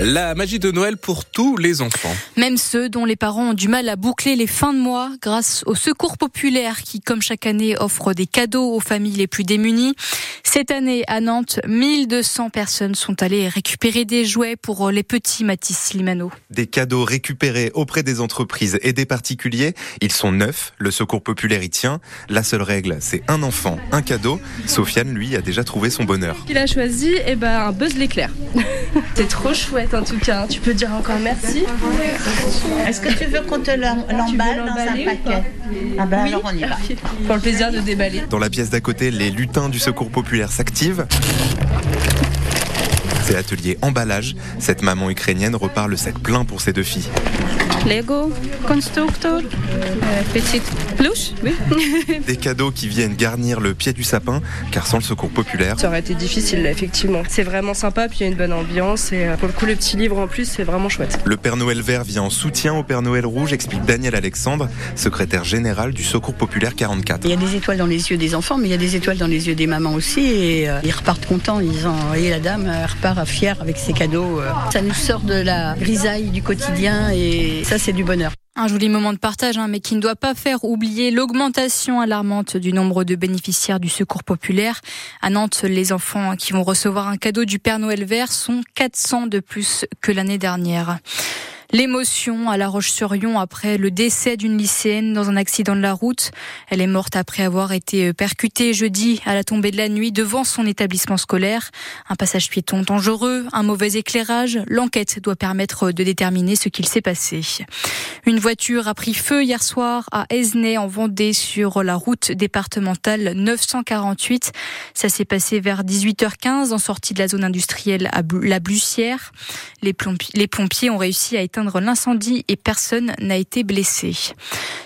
La magie de Noël pour tous les enfants. Même ceux dont les parents ont du mal à boucler les fins de mois grâce au secours populaire qui, comme chaque année, offre des cadeaux aux familles les plus démunies. Cette année, à Nantes, 1200 personnes sont allées récupérer des jouets pour les petits Mathis Limano. Des cadeaux récupérés auprès des entreprises et des particuliers. Ils sont neufs. Le secours populaire y tient. La seule règle, c'est un enfant, un cadeau. Sofiane, lui, a déjà trouvé son bonheur. Il a choisi eh ben, un Buzz l'éclair. c'est trop chouette en tout cas. Tu peux dire encore merci. Est-ce que tu veux qu'on te l'emballe dans un paquet Ah ben alors on y va. Pour le plaisir de déballer. Dans la pièce d'à côté, les lutins du secours populaire s'activent. C'est atelier emballage. Cette maman ukrainienne repart le sac plein pour ses deux filles. Lego, constructeur, euh, petite peluche, oui. Des cadeaux qui viennent garnir le pied du sapin, car sans le secours populaire. Ça aurait été difficile, là, effectivement. C'est vraiment sympa, puis il y a une bonne ambiance, et euh, pour le coup, le petit livre en plus, c'est vraiment chouette. Le Père Noël vert vient en soutien au Père Noël rouge, explique Daniel Alexandre, secrétaire général du Secours populaire 44. Il y a des étoiles dans les yeux des enfants, mais il y a des étoiles dans les yeux des mamans aussi, et euh, ils repartent contents. Ils ont, et la dame elle repart fière avec ses cadeaux. Ça nous sort de la grisaille du quotidien, et ça, c'est du bonheur. Un joli moment de partage, hein, mais qui ne doit pas faire oublier l'augmentation alarmante du nombre de bénéficiaires du secours populaire. À Nantes, les enfants qui vont recevoir un cadeau du Père Noël vert sont 400 de plus que l'année dernière. L'émotion à La Roche-sur-Yon après le décès d'une lycéenne dans un accident de la route. Elle est morte après avoir été percutée jeudi à la tombée de la nuit devant son établissement scolaire. Un passage piéton dangereux, un mauvais éclairage. L'enquête doit permettre de déterminer ce qu'il s'est passé. Une voiture a pris feu hier soir à Esnay en Vendée sur la route départementale 948. Ça s'est passé vers 18h15 en sortie de la zone industrielle à La Blussière. Les pompiers ont réussi à éteindre l'incendie et personne n'a été blessé.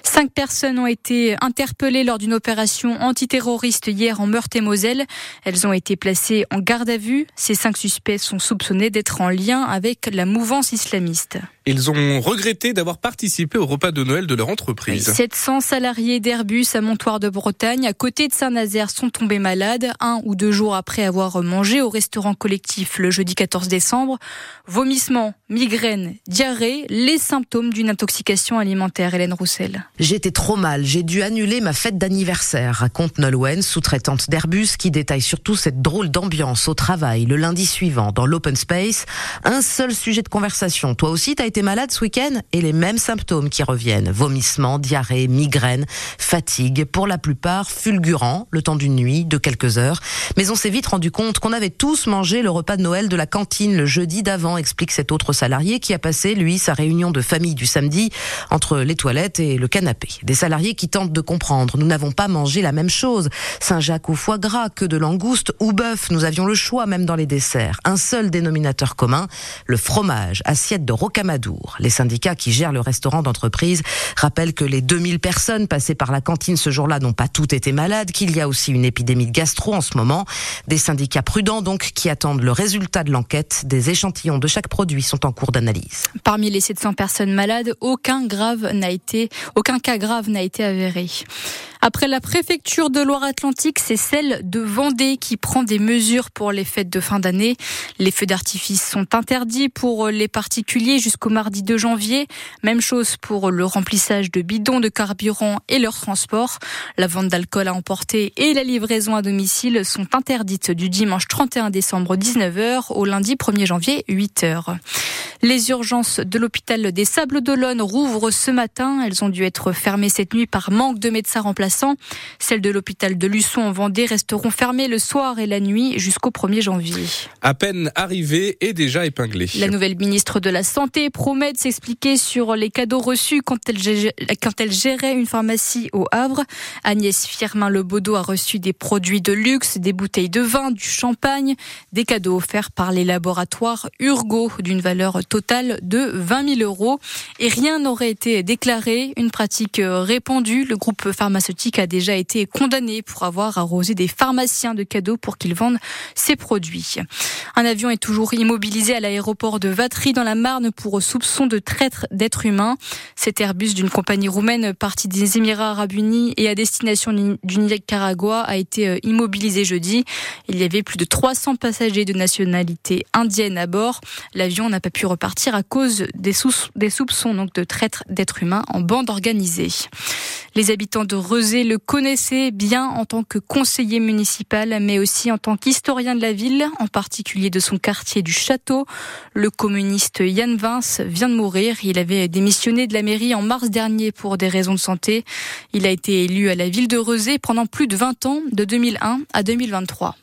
Cinq personnes ont été interpellées lors d'une opération antiterroriste hier en Meurthe-et-Moselle. Elles ont été placées en garde à vue. Ces cinq suspects sont soupçonnés d'être en lien avec la mouvance islamiste. Ils ont regretté d'avoir participé au repas de Noël de leur entreprise. 700 salariés d'Airbus à Montoire de Bretagne, à côté de Saint-Nazaire, sont tombés malades un ou deux jours après avoir mangé au restaurant collectif le jeudi 14 décembre. Vomissements, migraines, diarrhée, les symptômes d'une intoxication alimentaire. Hélène Roussel. J'étais trop mal, j'ai dû annuler ma fête d'anniversaire, raconte Nolwenn, sous-traitante d'Airbus, qui détaille surtout cette drôle d'ambiance au travail le lundi suivant dans l'open space. Un seul sujet de conversation. Toi aussi, t'as été malade ce week-end et les mêmes symptômes qui reviennent. Vomissements, diarrhée, migraine, fatigue, pour la plupart fulgurants, le temps d'une nuit, de quelques heures. Mais on s'est vite rendu compte qu'on avait tous mangé le repas de Noël de la cantine le jeudi d'avant, explique cet autre salarié qui a passé, lui, sa réunion de famille du samedi entre les toilettes et le canapé des salariés qui tentent de comprendre. Nous n'avons pas mangé la même chose. Saint-Jacques au foie gras, que de langouste ou bœuf. Nous avions le choix même dans les desserts. Un seul dénominateur commun, le fromage, assiette de rocamadour. Les syndicats qui gèrent le restaurant d'entreprise rappellent que les 2000 personnes passées par la cantine ce jour-là n'ont pas toutes été malades, qu'il y a aussi une épidémie de gastro en ce moment. Des syndicats prudents donc qui attendent le résultat de l'enquête. Des échantillons de chaque produit sont en cours d'analyse. Parmi les 700 personnes malades, aucun grave n'a été, aucun cas grave n'a été avéré. Après la préfecture de Loire-Atlantique, c'est celle de Vendée qui prend des mesures pour les fêtes de fin d'année. Les feux d'artifice sont interdits pour les particuliers jusqu'au mardi 2 janvier. Même chose pour le remplissage de bidons de carburant et leur transport. La vente d'alcool à emporter et la livraison à domicile sont interdites du dimanche 31 décembre 19h au lundi 1er janvier 8h. Les urgences de l'hôpital des Sables d'Olonne rouvrent ce matin. Elles ont dû être fermées cette nuit par manque de médecins remplaçants. Celles de l'hôpital de Luçon en Vendée resteront fermées le soir et la nuit jusqu'au 1er janvier. À peine arrivée et déjà épinglée. La nouvelle ministre de la Santé promet de s'expliquer sur les cadeaux reçus quand elle, quand elle gérait une pharmacie au Havre. Agnès Firmin-Lebaudot a reçu des produits de luxe, des bouteilles de vin, du champagne, des cadeaux offerts par les laboratoires Urgo d'une valeur total de 20 000 euros. Et rien n'aurait été déclaré. Une pratique répandue. Le groupe pharmaceutique a déjà été condamné pour avoir arrosé des pharmaciens de cadeaux pour qu'ils vendent ses produits. Un avion est toujours immobilisé à l'aéroport de Vatry dans la Marne pour soupçon de traître d'êtres humains. Cet Airbus d'une compagnie roumaine partie des Émirats arabes unis et à destination du Nicaragua a été euh, immobilisé jeudi. Il y avait plus de 300 passagers de nationalité indienne à bord. L'avion n'a pas pu repartir à cause des, soupçons donc de traître d'êtres humains en bande organisée. Les habitants de Rezé le connaissaient bien en tant que conseiller municipal, mais aussi en tant qu'historien de la ville, en particulier de son quartier du Château. Le communiste Yann Vince vient de mourir. Il avait démissionné de la mairie en mars dernier pour des raisons de santé. Il a été élu à la ville de Rezé pendant plus de 20 ans, de 2001 à 2023.